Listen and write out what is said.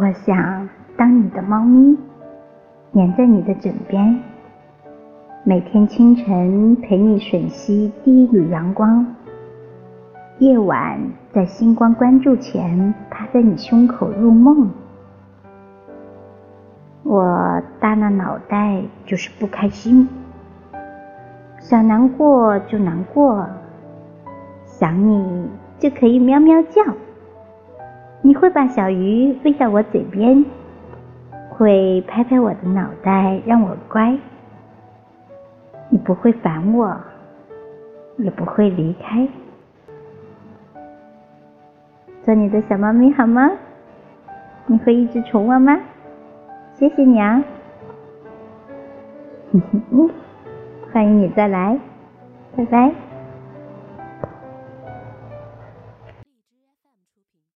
我想当你的猫咪，黏在你的枕边，每天清晨陪你吮吸第一缕阳光，夜晚在星光关注前趴在你胸口入梦。我耷拉脑袋就是不开心，想难过就难过，想你就可以喵喵叫。你会把小鱼喂到我嘴边，会拍拍我的脑袋让我乖。你不会烦我，也不会离开。做你的小猫咪好吗？你会一直宠我吗？谢谢你啊！欢迎你再来，拜拜。